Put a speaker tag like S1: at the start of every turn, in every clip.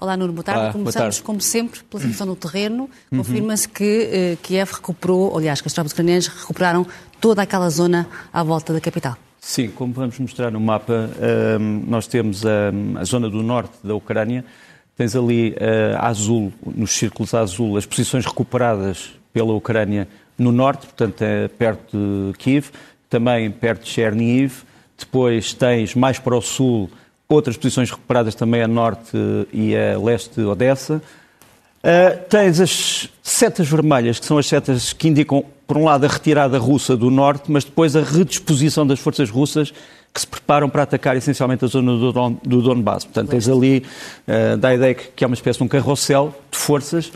S1: Olá, Nuno, boa tarde.
S2: Olá,
S1: Começamos,
S2: boa tarde.
S1: como sempre, pela situação no terreno. Confirma-se que eh, Kiev recuperou, aliás, que as tropas ucranianas recuperaram toda aquela zona à volta da capital.
S2: Sim, como vamos mostrar no mapa, hum, nós temos hum, a zona do norte da Ucrânia. Tens ali uh, a azul, nos círculos a azul, as posições recuperadas pela Ucrânia no norte, portanto, é perto de Kiev, também perto de Chernihiv. Depois tens mais para o sul outras posições recuperadas também a norte e a leste de Odessa. Uh, tens as setas vermelhas, que são as setas que indicam, por um lado, a retirada russa do norte, mas depois a redisposição das forças russas que se preparam para atacar essencialmente a zona do, Don, do Donbass. Portanto, tens ali, uh, dá a ideia que, que é uma espécie de um carrossel de forças, uh,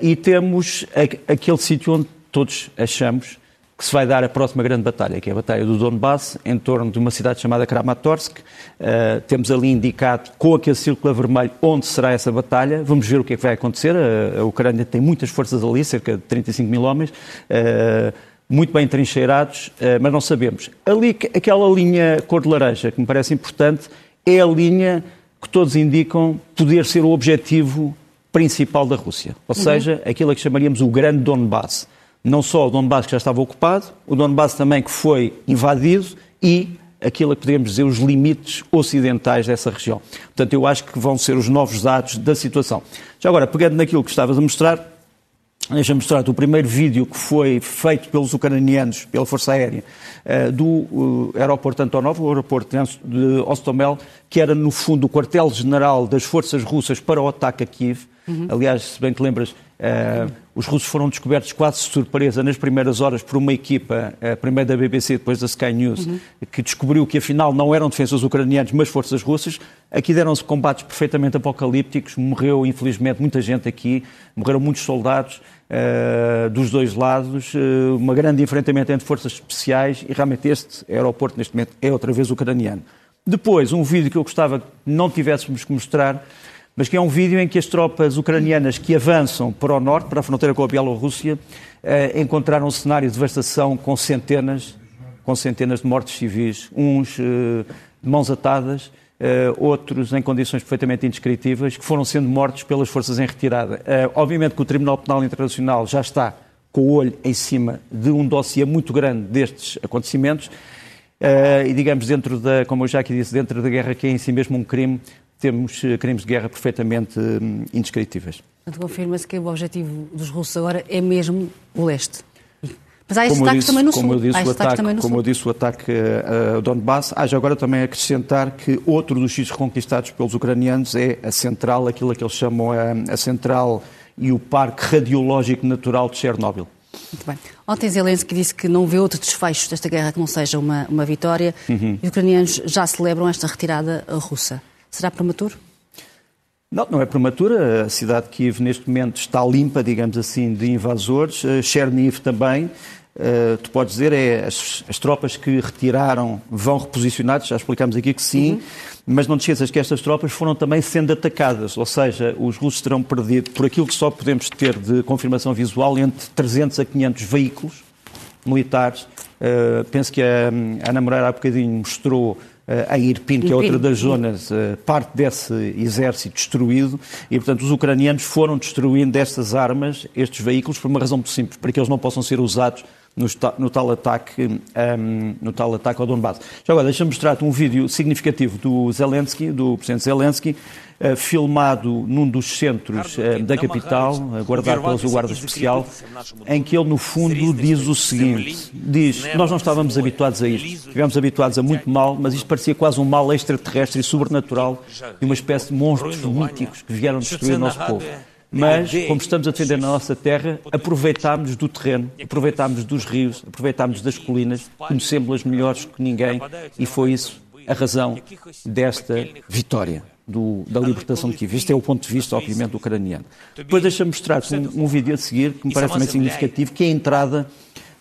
S2: e temos a, aquele sítio onde todos achamos que se vai dar a próxima grande batalha, que é a Batalha do Donbass, em torno de uma cidade chamada Kramatorsk. Uh, temos ali indicado, com aquele círculo vermelho, onde será essa batalha. Vamos ver o que é que vai acontecer. A, a Ucrânia tem muitas forças ali, cerca de 35 mil homens, uh, muito bem trincheirados, uh, mas não sabemos. Ali, aquela linha cor de laranja, que me parece importante, é a linha que todos indicam poder ser o objetivo principal da Rússia. Ou seja, uhum. aquilo a que chamaríamos o Grande Donbass não só o Donbass que já estava ocupado, o Donbass também que foi invadido e aquilo que podemos dizer os limites ocidentais dessa região. Portanto, eu acho que vão ser os novos dados da situação. Já agora, pegando naquilo que estavas a mostrar, deixa-me mostrar-te o primeiro vídeo que foi feito pelos ucranianos, pela Força Aérea, eh, do aeroporto Antonov, o aeroporto de Ostomel, que era, no fundo, o quartel-general das forças russas para o ataque a Kiev. Uhum. Aliás, se bem te lembras, Uh, os russos foram descobertos quase de surpresa nas primeiras horas por uma equipa, uh, primeiro da BBC, depois da Sky News, uhum. que descobriu que afinal não eram defensores ucranianos, mas forças russas. Aqui deram-se combates perfeitamente apocalípticos, morreu infelizmente muita gente aqui, morreram muitos soldados uh, dos dois lados, uh, um grande enfrentamento entre forças especiais e realmente este aeroporto neste momento é outra vez ucraniano. Depois, um vídeo que eu gostava que não tivéssemos que mostrar mas que é um vídeo em que as tropas ucranianas que avançam para o norte, para a fronteira com a Bielorrússia, eh, encontraram um cenário de devastação com centenas, com centenas de mortes civis, uns eh, de mãos atadas, eh, outros em condições perfeitamente indescritíveis, que foram sendo mortos pelas forças em retirada. Eh, obviamente que o Tribunal Penal Internacional já está com o olho em cima de um dossiê muito grande destes acontecimentos, Uh, e digamos, dentro da, como eu já aqui disse, dentro da guerra que é em si mesmo um crime, temos eh, crimes de guerra perfeitamente hum, indescritíveis.
S1: Portanto, confirma-se que o objetivo dos russos agora é mesmo o leste. Mas há estes ataques disse, também no
S2: como
S1: sul.
S2: Eu disse, o ataque, como
S1: sul.
S2: eu disse, o ataque a Donbass. Há já agora também acrescentar que outro dos sítios conquistados pelos ucranianos é a central, aquilo que eles chamam a, a central e o parque radiológico natural de Chernobyl.
S1: Muito bem. Ontem Zelensky disse que não vê outro desfecho desta guerra que não seja uma, uma vitória. Uhum. E os ucranianos já celebram esta retirada russa. Será prematuro?
S2: Não, não é prematura. A cidade de Kiev, neste momento, está limpa, digamos assim, de invasores. Uh, Cherniv também. Uh, tu podes dizer, é, as, as, tropas que retiraram vão reposicionadas, já explicamos aqui que sim, uhum. mas não te esqueças que estas tropas foram também sendo atacadas, ou seja, os russos terão perdido, por aquilo que só podemos ter de confirmação visual, entre 300 a 500 veículos militares. Uh, penso que a, a Ana Moreira há bocadinho mostrou a Irpin, que é outra das zonas, eh, parte desse exército destruído, e portanto os ucranianos foram destruindo estas armas, estes veículos, por uma razão muito simples, para que eles não possam ser usados no, no, tal, ataque, um, ehm, no tal ataque ao Donbass. Já agora, deixa-me mostrar-te um vídeo significativo do Zelensky, do presidente Zelensky, uh, filmado num dos centros uh, da capital, uh, guardado pelo Guarda Especial, em que ele, no fundo, diz o seguinte, diz, nós não estávamos habituados a isto, estivemos habituados a muito mal, mas isto parecia quase um mal extraterrestre e sobrenatural, de uma espécie de monstros míticos que vieram destruir o nosso povo mas, como estamos a defender na nossa terra, aproveitámos do terreno, aproveitámos dos rios, aproveitámos das colinas, conhecemos-las melhores que ninguém e foi isso a razão desta vitória. Do, da libertação de Kiev. Este é o ponto de vista, obviamente, ucraniano. Depois deixa-me mostrar-te um, um vídeo a seguir que me parece também significativo, que é a entrada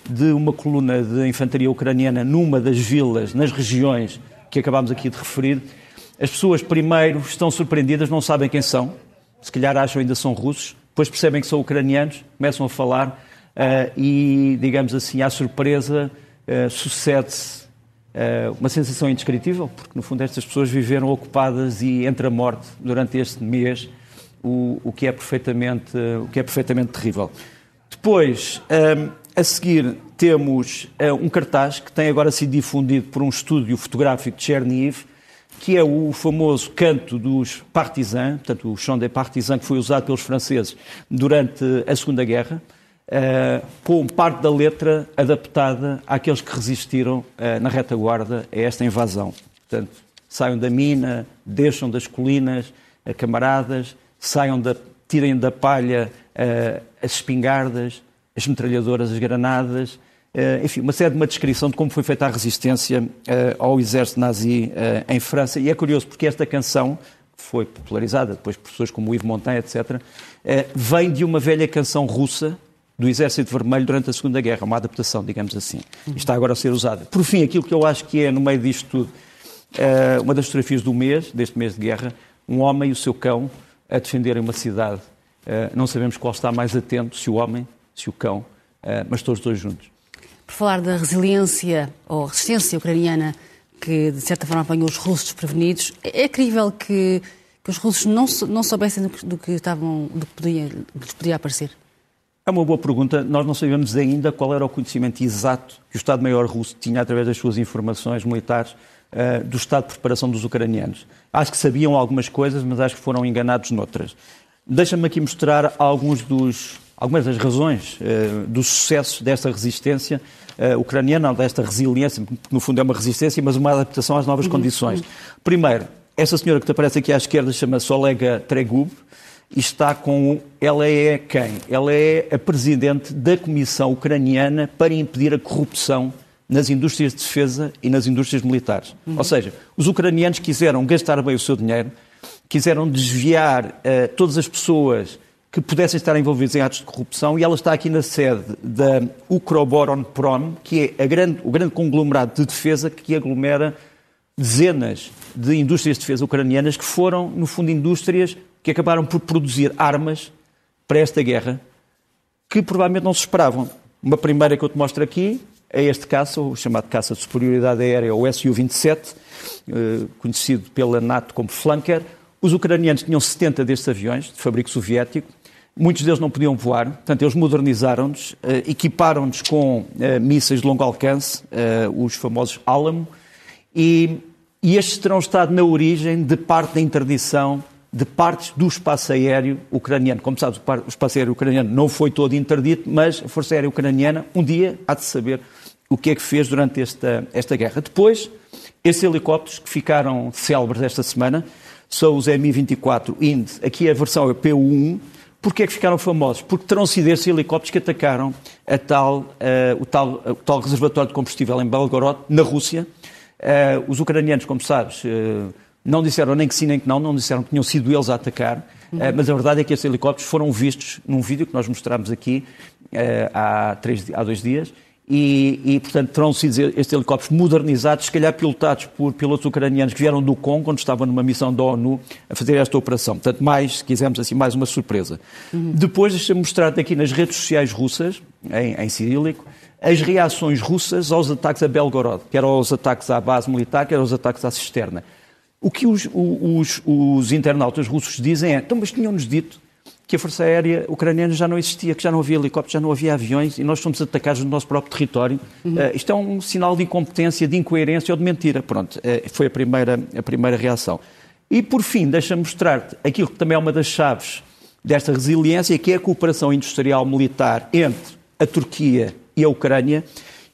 S2: de uma coluna de infantaria ucraniana numa das vilas, nas regiões que acabámos aqui de referir. As pessoas, primeiro, estão surpreendidas, não sabem quem são, se calhar acham ainda são russos, depois percebem que são ucranianos, começam a falar uh, e, digamos assim, à surpresa, uh, sucede-se uh, uma sensação indescritível, porque no fundo estas pessoas viveram ocupadas e entre a morte durante este mês o, o, que, é perfeitamente, o que é perfeitamente terrível. Depois, um, a seguir, temos um cartaz que tem agora sido difundido por um estúdio fotográfico de Chernihiv, que é o famoso canto dos partisans, portanto, o chant des partisans que foi usado pelos franceses durante a Segunda Guerra, uh, com parte da letra adaptada àqueles que resistiram uh, na retaguarda a esta invasão. Portanto, saiam da mina, deixam das colinas, uh, camaradas, saiam da, tirem da palha as espingardas, as metralhadoras, as granadas, enfim, uma série de uma descrição de como foi feita a resistência uh, ao exército nazi uh, em França. E é curioso porque esta canção, que foi popularizada depois por pessoas como Yves Montaigne, etc., vem de uma velha canção russa do Exército Vermelho durante a Segunda Guerra, uma adaptação, digamos assim. Está agora a ser usada. Por fim, aquilo que eu acho que é, no meio disto tudo, uma das fotografias do mês, deste mês de guerra, um homem e o seu cão a defenderem uma cidade. Não sabemos qual está mais atento, se o homem, se o cão, mas todos dois juntos
S1: por falar da resiliência ou resistência ucraniana que, de certa forma, apanhou os russos desprevenidos, é, é crível que, que os russos não, não soubessem do que, do que estavam, do que, podia, do que podia aparecer?
S2: É uma boa pergunta. Nós não sabemos ainda qual era o conhecimento exato que o Estado-Maior russo tinha, através das suas informações militares, uh, do estado de preparação dos ucranianos. Acho que sabiam algumas coisas, mas acho que foram enganados noutras. Deixa-me aqui mostrar alguns dos, algumas das razões uh, do sucesso desta resistência uh, ucraniana, desta resiliência, que no fundo é uma resistência, mas uma adaptação às novas uhum. condições. Primeiro, essa senhora que te aparece aqui à esquerda chama-se Olega Tregub e está com. Ela é quem? Ela é a presidente da Comissão Ucraniana para impedir a corrupção nas indústrias de defesa e nas indústrias militares. Uhum. Ou seja, os ucranianos quiseram gastar bem o seu dinheiro, quiseram desviar uh, todas as pessoas que pudessem estar envolvidos em atos de corrupção e ela está aqui na sede da Ukroboronprom, que é grande, o grande conglomerado de defesa que aglomera dezenas de indústrias de defesa ucranianas que foram, no fundo, indústrias que acabaram por produzir armas para esta guerra que provavelmente não se esperavam. Uma primeira que eu te mostro aqui é este caça, o chamado caça de superioridade aérea, o Su-27, eh, conhecido pela NATO como Flanker. Os ucranianos tinham 70 destes aviões, de fabrico soviético, Muitos deles não podiam voar, portanto, eles modernizaram-nos, uh, equiparam-nos com uh, mísseis de longo alcance, uh, os famosos Alamo, e, e estes terão estado na origem de parte da interdição de partes do espaço aéreo ucraniano. Como sabes, o espaço aéreo ucraniano não foi todo interdito, mas a Força Aérea Ucraniana um dia há de saber o que é que fez durante esta, esta guerra. Depois, esses helicópteros que ficaram célebres esta semana são os Mi-24 IND. Aqui a versão é PU-1, Porquê é que ficaram famosos? Porque terão sido esses helicópteros que atacaram tal, uh, o, tal, o, tal, reservatório de combustível em Belgorod, na Rússia. Uh, os ucranianos, como sabes, uh, não disseram nem que sim nem que não, não disseram que tinham sido eles a atacar, uhum. mas a verdade é que esses helicópteros foram vistos num vídeo que nós mostramos aqui há, três, há dois dias e, e, portanto, terão sido estes helicópteros modernizados, se calhar pilotados por pilotos ucranianos que vieram do Congo, quando estavam numa missão da ONU, a fazer esta operação. Portanto, mais, se quisermos assim, mais uma surpresa. Uhum. Depois, deixa-me mostrar aqui nas redes sociais russas, em, em cirílico, as reações russas aos ataques a Belgorod, quer aos ataques à base militar, quer aos ataques à cisterna. O que os, os, os internautas russos dizem é, então, mas tinham-nos dito que a Força Aérea Ucraniana já não existia, que já não havia helicópteros, já não havia aviões e nós somos atacados no nosso próprio território. Uhum. Uh, isto é um sinal de incompetência, de incoerência ou de mentira. Pronto, uh, foi a primeira, a primeira reação. E, por fim, deixa-me mostrar-te aquilo que também é uma das chaves desta resiliência, que é a cooperação industrial militar entre a Turquia e a Ucrânia.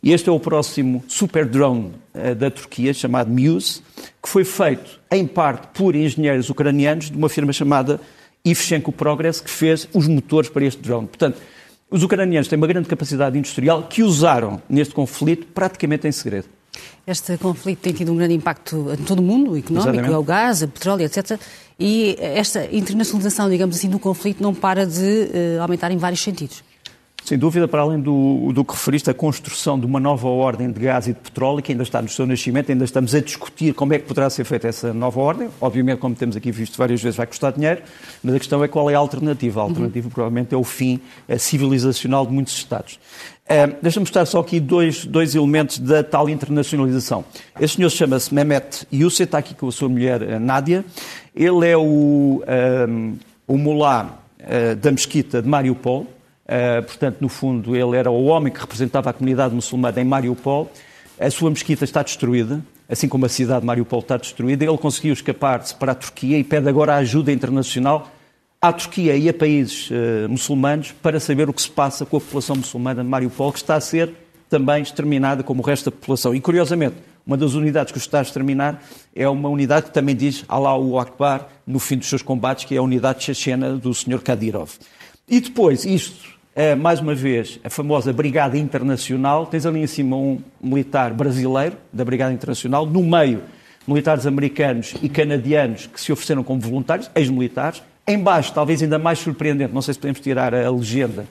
S2: E este é o próximo super drone uh, da Turquia, chamado Muse, que foi feito, em parte, por engenheiros ucranianos de uma firma chamada Ivchenko Progress, que fez os motores para este drone. Portanto, os ucranianos têm uma grande capacidade industrial que usaram neste conflito praticamente em segredo.
S1: Este conflito tem tido um grande impacto em todo o mundo, económico, Exatamente. é o gás, o petróleo, etc. E esta internacionalização, digamos assim, do conflito não para de uh, aumentar em vários sentidos.
S2: Sem dúvida, para além do, do que referiste, a construção de uma nova ordem de gás e de petróleo, que ainda está no seu nascimento, ainda estamos a discutir como é que poderá ser feita essa nova ordem. Obviamente, como temos aqui visto várias vezes, vai custar dinheiro, mas a questão é qual é a alternativa. A alternativa, uhum. provavelmente, é o fim civilizacional de muitos Estados. Uh, Deixa-me mostrar só aqui dois, dois elementos da tal internacionalização. Este senhor chama-se Mehmet Yusuf, está aqui com a sua mulher Nádia. Ele é o, o mulá da mesquita de Mariupol, portanto, no fundo, ele era o homem que representava a comunidade muçulmana em Mariupol. A sua mesquita está destruída, assim como a cidade de Mariupol está destruída. Ele conseguiu escapar-se para a Turquia e pede agora ajuda internacional à Turquia e a países uh, muçulmanos para saber o que se passa com a população muçulmana de Mariupol, que está a ser também exterminada como o resto da população. E, curiosamente, uma das unidades que está a exterminar é uma unidade que também diz Allahu Akbar no fim dos seus combates, que é a unidade chechena do Sr. Kadyrov. E depois, isto, é, mais uma vez, a famosa Brigada Internacional. Tens ali em cima um militar brasileiro da Brigada Internacional, no meio, militares americanos e canadianos que se ofereceram como voluntários, ex-militares, Embaixo, talvez ainda mais surpreendente, não sei se podemos tirar a legenda,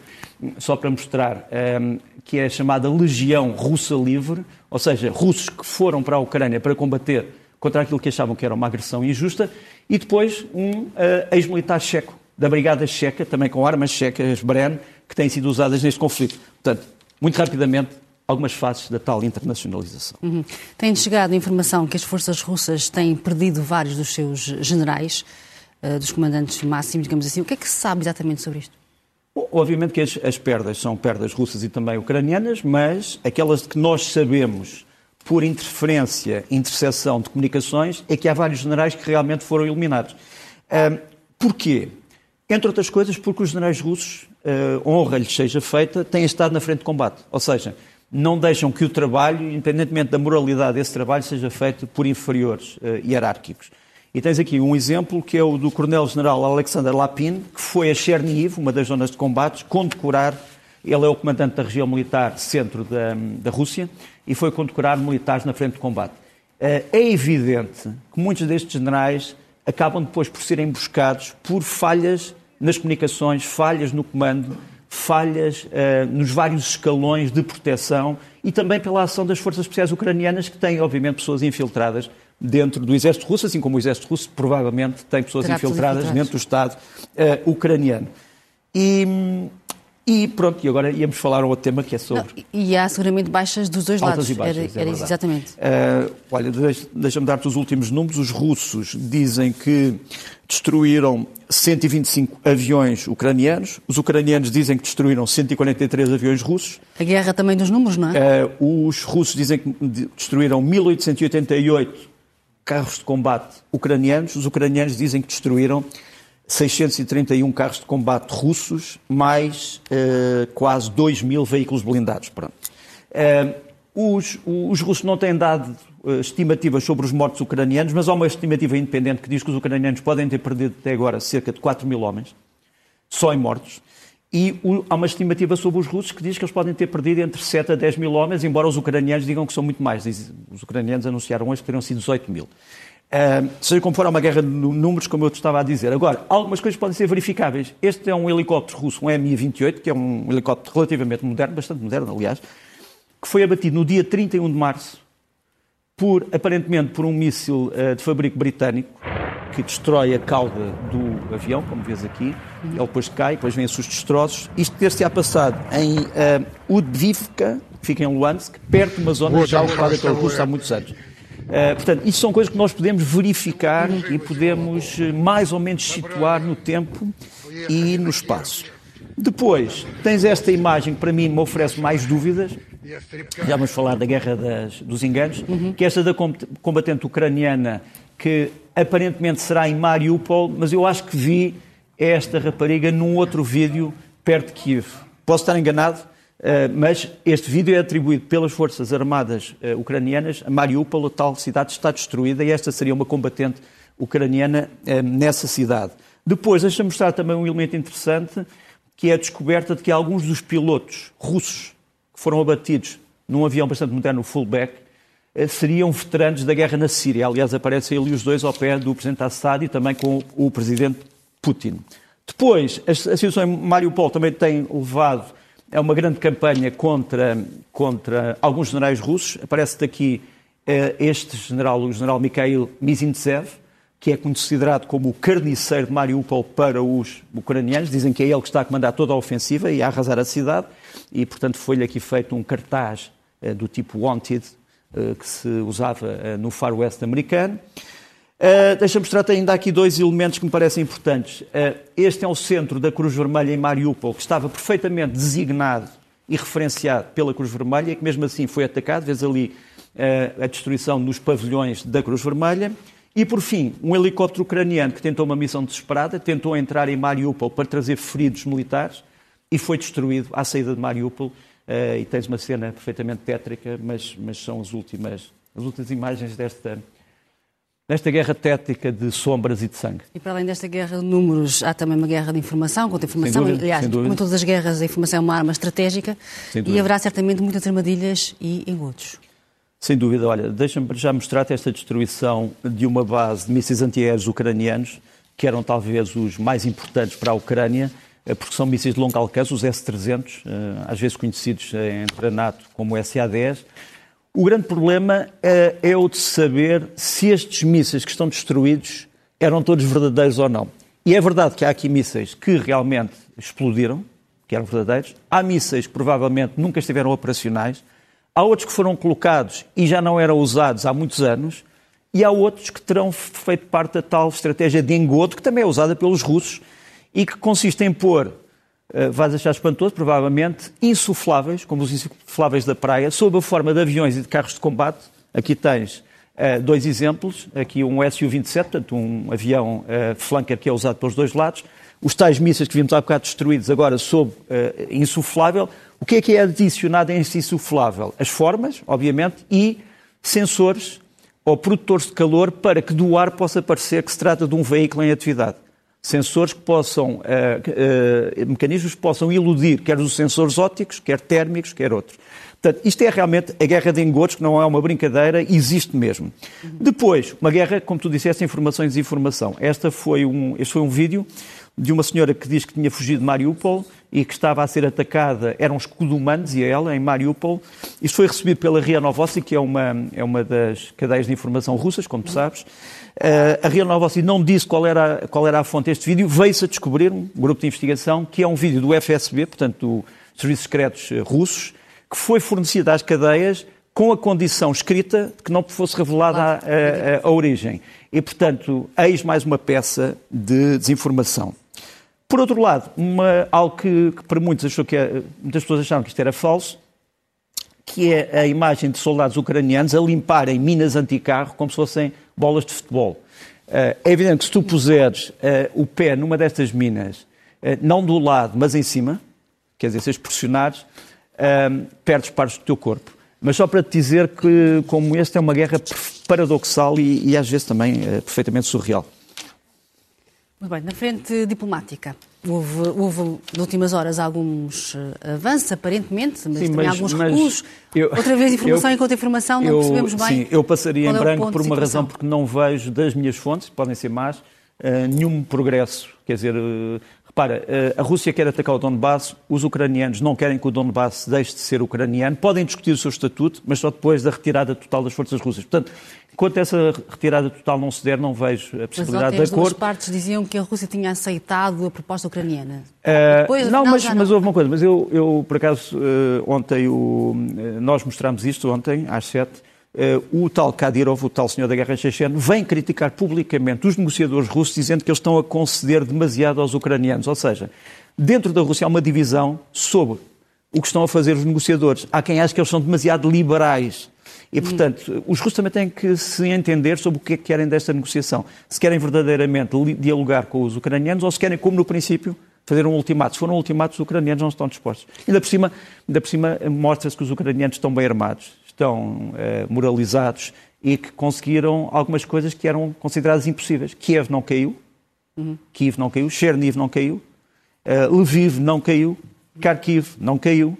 S2: só para mostrar, ehm, que é a chamada Legião Russa Livre, ou seja, russos que foram para a Ucrânia para combater contra aquilo que achavam que era uma agressão injusta, e depois um uh, ex-militar checo, da Brigada Checa, também com armas checas Bren, que têm sido usadas neste conflito. Portanto, muito rapidamente, algumas fases da tal internacionalização.
S1: Uhum. Tem chegado a informação que as forças russas têm perdido vários dos seus generais. Eh, dos comandantes máximos, digamos assim. O que é que se sabe exatamente sobre isto?
S2: Obviamente que as, as, perdas são perdas russas e também ucranianas, mas aquelas que nós sabemos por interferência, interseção de comunicações, é que há vários generais que realmente foram eliminados. Uh, porquê? Entre outras coisas, porque os generais russos, uh, honra-lhes seja feita, têm estado na frente de combate. Ou seja, não deixam que o trabalho, independentemente da moralidade desse trabalho, seja feito por inferiores uh, hierárquicos. E tens aqui um exemplo que é o do Coronel-General Alexander Lapin, que foi a Chernihiv, uma das zonas de combates, condecorar. Ele é o comandante da região militar centro da, da Rússia e foi condecorar militares na frente de combate. Eh, é evidente que muitos destes generais acabam depois por serem emboscados por falhas nas comunicações, falhas no comando, falhas uh, nos vários escalões de proteção e também pela ação das forças especiais ucranianas, que têm, obviamente, pessoas infiltradas dentro do exército russo, assim como o exército russo provavelmente tem pessoas infiltradas, dentro do Estado uh, ucraniano. E, e pronto, e agora íamos falar um outro tema que é sobre.
S1: Não, e há seguramente baixas dos dois lados.
S2: E baixas,
S1: era,
S2: é
S1: era exatamente.
S2: Uh, olha, deixa-me dar-te os últimos números. Os russos dizem que destruíram 125 aviões ucranianos. Os ucranianos dizem que destruíram 143 aviões russos.
S1: A guerra também dos números, não é?
S2: Uh, os russos dizem que destruíram 1888 carros de combate ucranianos. Os ucranianos dizem que destruíram 631 carros de combate russos, mais uh, quase 2 mil veículos blindados. Pronto. Uh, os, os, russos não têm dado uh, estimativas sobre os mortos ucranianos, mas há uma estimativa independente que diz que os ucranianos podem ter perdido até agora cerca de 4 mil homens, só em mortos. E o, há uma estimativa sobre os russos que diz que eles podem ter perdido entre 7 a 10 mil homens, embora os ucranianos digam que são muito mais. Os ucranianos anunciaram hoje que teriam sido 18 mil. Uh, seja como for, é uma guerra de números, como eu te estava a dizer. Agora, algumas coisas podem ser verificáveis. Este é um helicóptero russo, um Mi-28, que é um helicóptero relativamente moderno, bastante moderno, aliás, que foi abatido no dia 31 de março, por, aparentemente por um míssil uh, de fabrico britânico, que destrói a cauda do avião, como vês aqui. Ele depois cai, depois vêm os destroços. Isto ter-se-á passado em uh, Udvivka, que fica em Luhansk, perto de uma zona já ocupada pelos russos há muitos anos. Uh, portanto, isto são coisas que nós podemos verificar e podemos uh, mais ou menos situar no tempo e no espaço. Depois, tens esta imagem que para mim me oferece mais dúvidas. Já vamos falar da guerra das, dos enganos, uhum. que é esta da combatente ucraniana que aparentemente será em Mariupol, mas eu acho que vi esta rapariga num outro vídeo perto de Kiev. Posso estar enganado, eh, mas este vídeo é atribuído pelas Forças Armadas eh, ucranianas a Mariupol, a tal cidade está destruída, e esta seria uma combatente ucraniana eh, nessa cidade. Depois, deixa-me mostrar também um elemento interessante, que é a descoberta de que alguns dos pilotos russos que foram abatidos num avião bastante moderno, o Fullback, seriam veteranos da guerra na Síria. Aliás, aparecem ali os dois ao pé do presidente Assad e também com o presidente Putin. Depois, a situação em Mariupol também tem levado a uma grande campanha contra, contra alguns generais russos. Aparece daqui eh, este general, o general Mikhail Mizintsev, que é considerado como o carniceiro de Mariupol para os ucranianos. Dizem que é ele que está a comandar toda a ofensiva e a arrasar a cidade. E, portanto, foi-lhe aqui feito um cartaz eh, do tipo Wanted, eh, que se usava no Far West americano. Uh, Deixa-me mostrar ainda aqui dois elementos que me parecem importantes. Uh, este é o centro da Cruz Vermelha em Mariupol, que estava perfeitamente designado e referenciado pela Cruz Vermelha, e que mesmo assim foi atacado. Vês ali uh, a destruição nos pavilhões da Cruz Vermelha. E, por fim, um helicóptero ucraniano que tentou uma missão desesperada, tentou entrar em Mariupol para trazer feridos militares e foi destruído à saída de Mariupol. e tens uma cena perfeitamente tétrica, mas, mas são as últimas, as últimas imagens desta, nesta guerra tética de sombras e de sangue.
S1: E para além desta guerra de números, há também uma guerra de informação, contra informação. Dúvida, Aliás, como todas as guerras, a informação é uma arma estratégica e haverá certamente muitas armadilhas e engodos.
S2: Sem dúvida, olha, deixa-me já mostrar-te esta destruição de uma base de mísseis antiaéreos ucranianos, que eram talvez os mais importantes para a Ucrânia, eh, porque são mísseis de longo alcance, os S-300, eh, às vezes conhecidos entre a NATO como SA-10, o grande problema é, é o de saber se estes mísseis que estão destruídos eram todos verdadeiros ou não. E é verdade que há aqui mísseis que realmente explodiram, que eram verdadeiros. Há mísseis que provavelmente nunca estiveram operacionais. Há outros que foram colocados e já não eram usados há muitos anos. E há outros que terão feito parte da tal estratégia de engodo, que também é usada pelos russos e que consiste em pôr uh, vais achar espantoso, provavelmente, insufláveis, como os insufláveis da praia, sob a forma de aviões e de carros de combate. Aqui tens uh, dois exemplos. Aqui um Su-27, portanto, um avião uh, flanker que é usado pelos dois lados. Os tais mísseis que vimos há bocado destruídos, agora sob insuflável. O que é que é adicionado a este insuflável? As formas, obviamente, e sensores ou produtores de calor para que do ar possa parecer que se trata de um veículo em atividade sensores que possam, uh, uh, mecanismos que possam iludir quer os sensores ópticos, quer térmicos, quer outros. Portanto, isto é realmente a guerra de engodos, que não é uma brincadeira, existe mesmo. Uhum. Depois, uma guerra, como tu disseste, informação e desinformação. Esta foi um, este foi um vídeo de uma senhora que diz que tinha fugido de Mariupol e que estava a ser atacada, eram os Kuduman, dizia ela, em Mariupol. Isto foi recebido pela RIA Novosti, que é uma, é uma das cadeias de informação russas, como tu sabes. Uh, a RIA Novosti não disse qual era, qual era a fonte deste vídeo, veio-se a descobrir, um grupo de investigação, que é um vídeo do FSB, portanto, dos Serviços Secretos eh, Russos, que foi fornecido às cadeias com a condição escrita de que não fosse revelada a, a, a, origem. E, portanto, eis mais uma peça de desinformação. Por outro lado, uma, algo que, que para muitos achou que é, muitas pessoas acharam que isto era falso, que é a imagem de soldados ucranianos a limparem minas anticarro como se fossem bolas de futebol. Eh, é evidente que se tu puseres uh, o pé numa destas minas, uh, não do lado, mas em cima, quer dizer, se as pressionares, uh, perdes partes do teu corpo. Mas só para te dizer que, como este, é uma guerra paradoxal e, e às vezes também perfeitamente surreal.
S1: Muito bem, na frente diplomática, houve, houve nas últimas horas alguns eh, avanços, aparentemente, mas sim, também mas, alguns recuos. Eu, Outra vez informação eu, e contra-informação, não eu, percebemos bem.
S2: Sim, eu passaria em é branco por uma razão, porque não vejo das minhas fontes, podem ser más, uh, nenhum progresso. Quer dizer, uh, repara, uh, a Rússia quer atacar o Donbass, os ucranianos não querem que o Donbass deixe de ser ucraniano, podem discutir o seu estatuto, mas só depois da retirada total das forças russas. Portanto, Enquanto essa retirada total não se der, não vejo a possibilidade de acordo. As
S1: duas partes diziam que a Rússia tinha aceitado a proposta ucraniana.
S2: Uh, Depois, não, mas, mas houve uma coisa. Mas eu, eu por acaso, uh, ontem, o, nós mostramos isto ontem, às sete, o tal Kadyrov, o tal senhor da guerra chechena, vem criticar publicamente os negociadores russos, dizendo que eles estão a conceder demasiado aos ucranianos. Ou seja, dentro da Rússia há uma divisão sobre o que estão a fazer os negociadores. Há quem acha que eles são demasiado liberais e, portanto, os russos também têm que se entender sobre o que é que querem desta negociação. Se querem verdadeiramente dialogar com os ucranianos ou se querem, como no princípio, fazer um ultimato. Se for um ultimato, os ucranianos não estão dispostos. Ainda por cima, ainda por cima mostra-se que os ucranianos estão bem armados, estão eh, moralizados e que conseguiram algumas coisas que eram consideradas impossíveis. Kiev não caiu, uhum. Kiev não caiu, Cherniv não caiu, uh, Lviv não caiu, Kharkiv não caiu,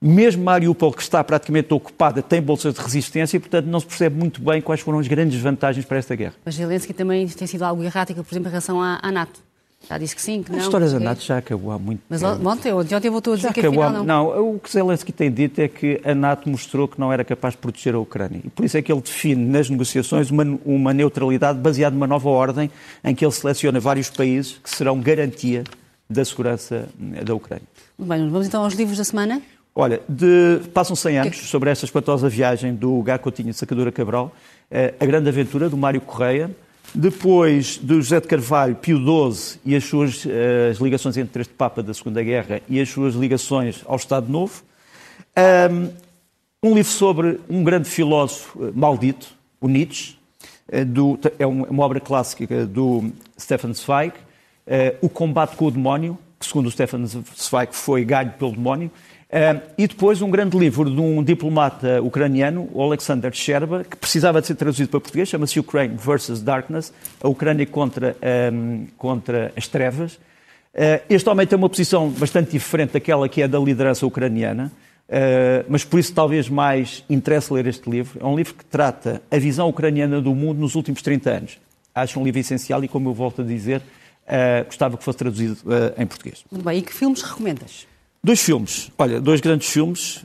S2: mesmo Mariupol, que está praticamente ocupada, tem bolsas de resistência e, portanto, não se percebe muito bem quais foram as grandes vantagens para esta guerra.
S1: Mas Zelensky também tem sido algo errática, por exemplo, em relação à, à NATO. Já disse que sim, que não.
S2: A história da NATO já acabou há muito
S1: Mas
S2: tempo.
S1: ontem, ontem voltou a dizer já que acabou, afinal
S2: não. Não, o que Zelensky tem dito é que a NATO mostrou que não era capaz de proteger a Ucrânia. E por isso é que ele define nas negociações uma, uma neutralidade baseada numa nova ordem em que ele seleciona vários países que serão garantia da segurança da Ucrânia.
S1: Bem, vamos então aos livros da semana.
S2: Olha, de, passam 100 anos que... sobre esta espantosa viagem do Gá Coutinho de Sacadura Cabral, eh, a grande aventura do Mário Correia, Depois do José de Carvalho, Pio XII e as suas uh, as ligações entre este Papa da Segunda Guerra e as suas ligações ao Estado Novo. Um, um livro sobre um grande filósofo uh, maldito, o Nietzsche, uh, do, é uma obra clássica do Stefan Zweig, O Combate com o Demónio, que segundo o Stefan Zweig foi ganho pelo demónio. Uh, e depois um grande livro de um diplomata ucraniano, Alexander Sherba, que precisava de ser traduzido para português, chama-se Ukraine versus Darkness, a Ucrânia contra, um, contra as trevas. Uh, este homem tem uma posição bastante diferente daquela que é da liderança ucraniana, uh, mas por isso talvez mais interesse ler este livro. É um livro que trata a visão ucraniana do mundo nos últimos 30 anos. Acho um livro essencial e, como eu volto a dizer, gostava que fosse traduzido em português.
S1: Muito bem, e que filmes recomendas?
S2: Dois filmes, olha, dois grandes filmes.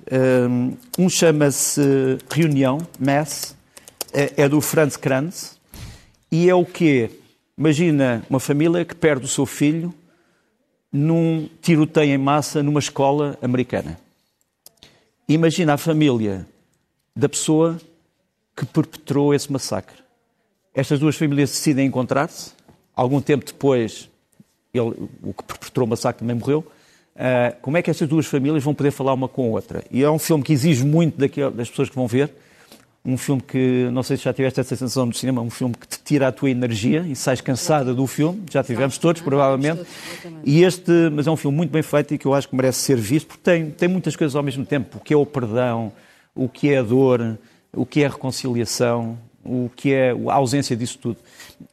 S2: Um chama-se Reunião, Mass, é, é do Franz Kranz, e é o quê? Imagina uma família que perde o seu filho num tiroteio em massa numa escola americana. Imagina a família da pessoa que perpetrou esse massacre. Estas duas famílias decidem encontrar-se. Algum tempo depois, ele, o que perpetrou o massacre também morreu. Uh, como é que estas duas famílias vão poder falar uma com a outra? E é um filme que exige muito das pessoas que vão ver. Um filme que, não sei se já tiveste essa sensação no cinema, um filme que te tira a tua energia e sais cansada do filme. Já tivemos todos, provavelmente. E este, mas é um filme muito bem feito e que eu acho que merece ser visto, porque tem, tem muitas coisas ao mesmo tempo. O que é o perdão, o que é a dor, o que é a reconciliação, o que é a ausência disso tudo.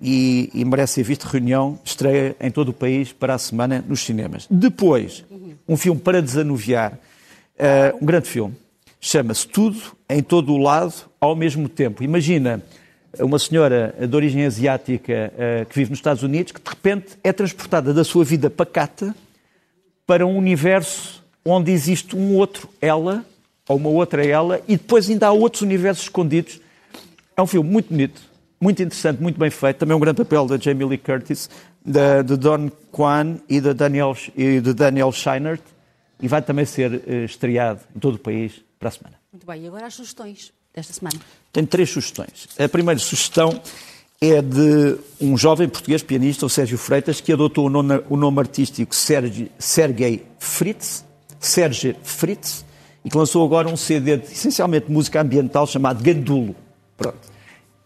S2: E, e, merece ser visto. Reunião estreia em todo o país para a semana nos cinemas. Depois, um filme para desanuviar, uh, um grande filme, chama-se Tudo em todo o lado ao mesmo tempo. Imagina uma senhora de origem asiática uh, que vive nos Estados Unidos que de repente é transportada da sua vida pacata para um universo onde existe um outro ela ou uma outra ela e depois ainda há outros universos escondidos é um filme muito bonito, muito interessante, muito bem feito. Também um grande papel da Jamie Lee Curtis, de, de Don Kwan e de Daniel, e de Daniel Scheinert. E vai também ser uh, estreado em todo o país para a semana.
S1: Muito bem, e agora as sugestões desta semana?
S2: Tenho três sugestões. A primeira sugestão é de um jovem português pianista, o Sérgio Freitas, que adotou o nome, o nome artístico Sergi, Sergei Fritz, Serge Fritz, e que lançou agora um CD de essencialmente música ambiental chamado Gandulo. Pronto.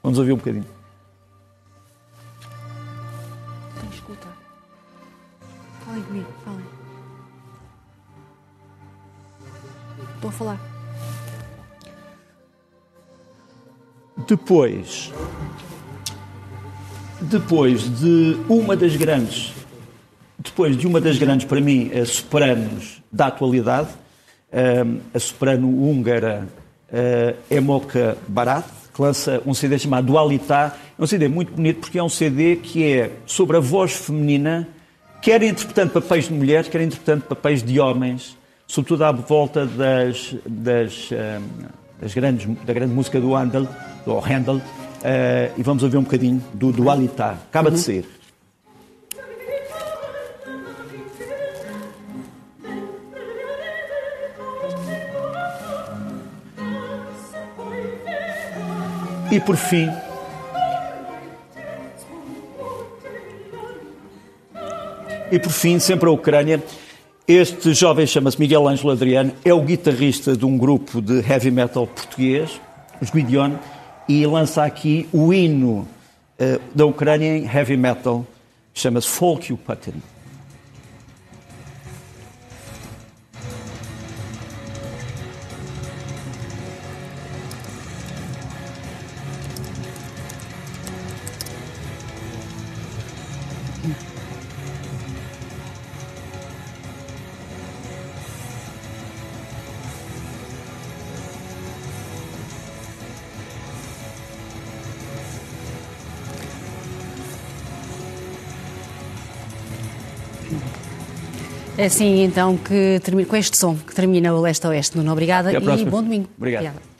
S2: Vamos ouvir um bocadinho.
S1: Então, escuta. Falem comigo, falem. Estou a falar.
S2: Depois, depois de uma das grandes, depois de uma das grandes, para mim, sopranos da atualidade, a soprano húngara Emoka Barat, que lança um CD chamado Dualitá. É um CD muito bonito porque é um CD que é sobre a voz feminina, quer interpretando papéis de mulheres, quer interpretando papéis de homens, sobretudo à volta das, das, eh, das grandes, da grande música do Handel, do Handel, uh, e vamos ouvir um bocadinho do Dualitá. Acaba uhum. de sair. E por fim, e por fim, sempre a Ucrânia. Este jovem chama-se Miguel Ângelo Adriano, é o guitarrista de um grupo de heavy metal português, os Guidion, e lança aqui o hino uh, da Ucrânia em heavy metal, chama-se Folk Putin.
S1: É assim então que termina, com este som que termina o Leste Oeste. Nuno, obrigada
S2: e
S1: bom domingo.
S2: Obrigado. Obrigada.